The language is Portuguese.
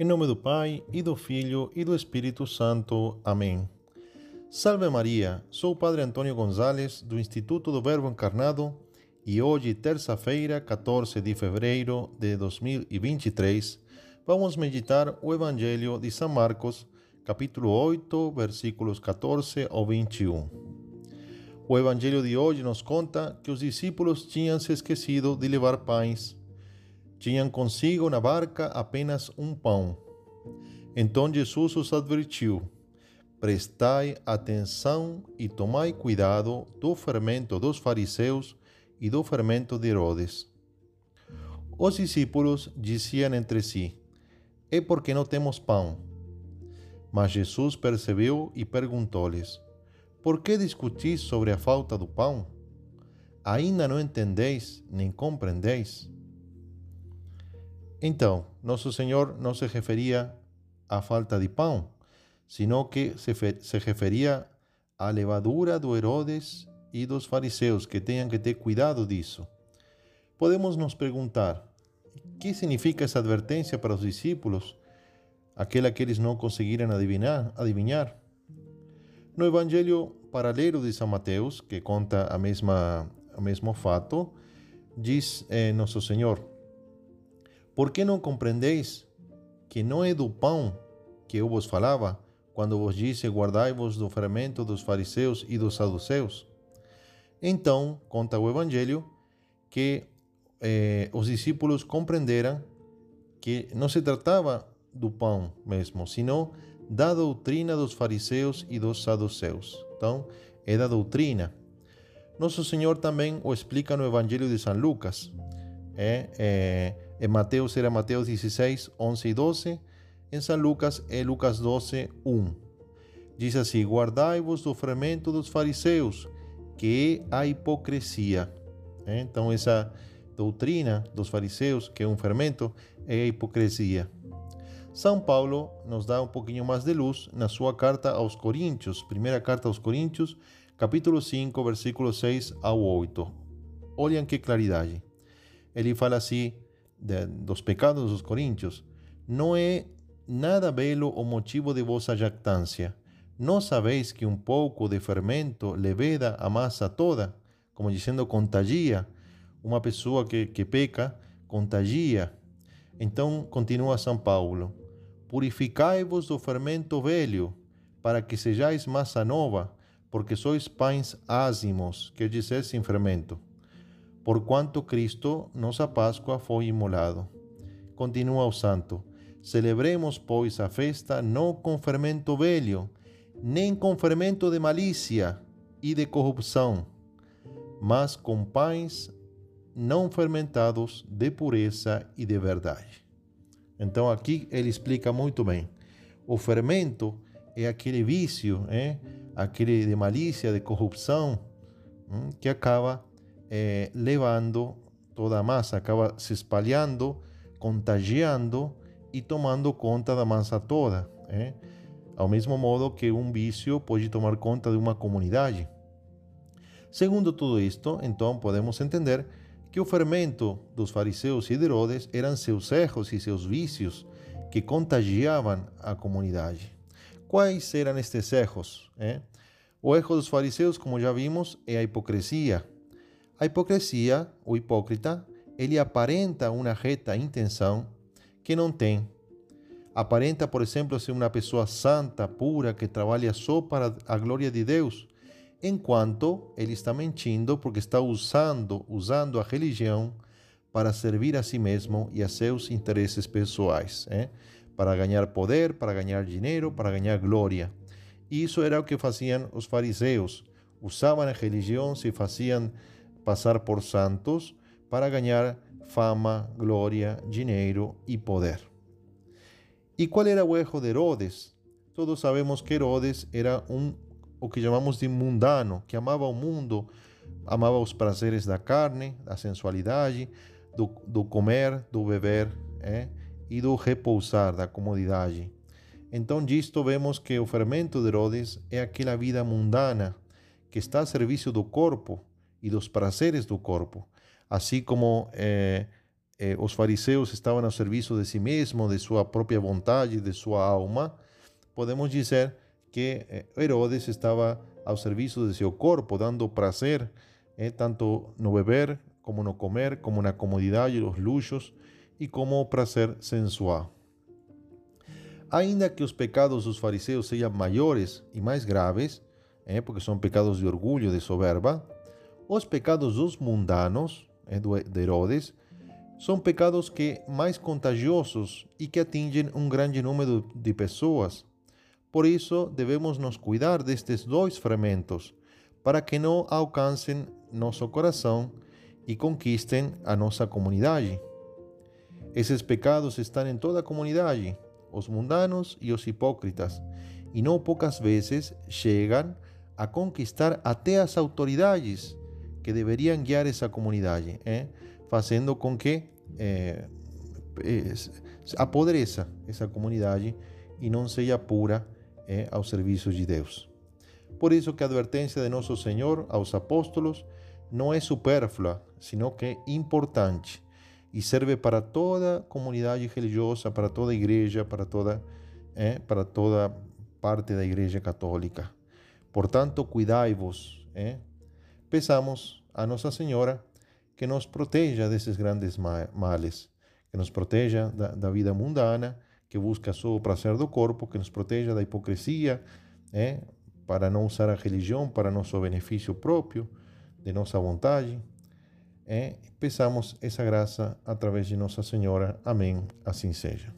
Em nome do Pai, e do Filho, e do Espírito Santo. Amém. Salve Maria, sou o Padre Antônio Gonzalez, do Instituto do Verbo Encarnado, e hoje, terça-feira, 14 de fevereiro de 2023, vamos meditar o Evangelho de São Marcos, capítulo 8, versículos 14 ao 21. O Evangelho de hoje nos conta que os discípulos tinham se esquecido de levar pães tinham consigo na barca apenas um pão. Então Jesus os advertiu: Prestai atenção e tomai cuidado do fermento dos fariseus e do fermento de Herodes. Os discípulos diziam entre si: É porque não temos pão. Mas Jesus percebeu e perguntou-lhes: Por que discutis sobre a falta do pão? Ainda não entendeis nem compreendeis? Então, Nosso Senhor não se referia à falta de pão, sino que se, referia à levadura do Herodes e dos fariseus, que tenham que ter cuidado disso. Podemos nos perguntar: que significa essa advertência para os discípulos, aquela que eles não conseguiram adivinhar? adivinhar? No Evangelho paralelo de São Mateus, que conta a mesma, o mesmo fato, diz eh, Nosso Senhor: por que não compreendeis que não é do pão que eu vos falava, quando vos disse: Guardai-vos do fermento dos fariseus e dos saduceus? Então, conta o Evangelho que eh, os discípulos compreenderam que não se tratava do pão mesmo, sino da doutrina dos fariseus e dos saduceus. Então, é da doutrina. Nosso Senhor também o explica no Evangelho de São Lucas. É, é en Mateus era Mateus 16, 11 y 12. En San Lucas é Lucas 12, 1. Diz assim: Guardai-vos do fermento dos fariseus, que é a hipocrisia. Então, essa doutrina dos fariseus, que é um fermento, é a hipocrisia. São Paulo nos dá um pouquinho mais de luz na sua carta aos Coríntios, primeira carta aos Coríntios, capítulo 5, versículo 6 ao 8. Olhem que claridade. Ele fala assim: de, dos pecados dos coríntios, não é nada belo o motivo de vossa jactância. Não sabeis que um pouco de fermento leveda a massa toda? Como dizendo, contagia. Uma pessoa que, que peca, contagia. Então, continua São Paulo: Purificai-vos do fermento velho, para que sejais massa nova, porque sois pães ázimos, quer dizer, sem fermento por quanto Cristo, nossa Páscoa, foi imolado. Continua o santo. Celebremos, pois, a festa não com fermento velho, nem com fermento de malícia e de corrupção, mas com pães não fermentados de pureza e de verdade. Então aqui ele explica muito bem. O fermento é aquele vício, é? aquele de malícia, de corrupção, hum, que acaba eh, levando toda a massa, acaba se espalhando, contagiando e tomando conta da massa toda. Eh? Ao mesmo modo que um vício pode tomar conta de uma comunidade. Segundo tudo isto, então podemos entender que o fermento dos fariseus e de Herodes eram seus erros e seus vícios que contagiavam a comunidade. Quais eram estes erros? Eh? O erro dos fariseus, como já vimos, é a hipocrisia, a hipocrisia, o hipócrita, ele aparenta uma reta intenção que não tem. Aparenta, por exemplo, ser uma pessoa santa, pura, que trabalha só para a glória de Deus, enquanto ele está mentindo porque está usando, usando a religião para servir a si mesmo e a seus interesses pessoais, eh? para ganhar poder, para ganhar dinheiro, para ganhar glória. E isso era o que faziam os fariseus. Usavam a religião, se faziam passar por santos para ganhar fama, glória, dinheiro e poder. E qual era o erro de Herodes? Todos sabemos que Herodes era um o que chamamos de mundano, que amava o mundo, amava os prazeres da carne, da sensualidade, do, do comer, do beber e do repousar, da comodidade. Então, disto vemos que o fermento de Herodes é aquela vida mundana que está a serviço do corpo, e dos prazeres do corpo, assim como eh, eh, os fariseus serviço de si mesmo, de sua própria vontade, de sua alma, podemos dizer que eh, Herodes estava ao serviço de seu corpo, dando prazer, eh, tanto no beber, como no comer, como na comodidade, os luxos e como prazer sensual. Ainda que os pecados dos fariseus sejam maiores e mais graves, eh, porque são pecados de orgulho, de soberba, os pecados dos mundanos, de Herodes, são pecados que mais contagiosos e que atingem um grande número de pessoas. Por isso, devemos nos cuidar destes dois fermentos, para que não alcancem nosso coração e conquistem a nossa comunidade. Esses pecados estão em toda a comunidade, os mundanos e os hipócritas, e não poucas vezes chegam a conquistar até as autoridades que deveriam guiar essa comunidade, eh? fazendo com que eh, apodreça essa comunidade e não seja pura eh, ao serviço de Deus. Por isso que a advertência de nosso Senhor aos apóstolos não é supérflua, sino que é importante e serve para toda comunidade religiosa, para toda igreja, para toda, eh, para toda parte da igreja católica. Portanto, cuidai-vos. Eh? Peçamos a Nossa Senhora que nos proteja desses grandes males, que nos proteja da, da vida mundana, que busca só o prazer do corpo, que nos proteja da hipocrisia, eh? para não usar a religião para nosso benefício próprio, de nossa vontade. Eh? Peçamos essa graça através de Nossa Senhora. Amém. Assim seja.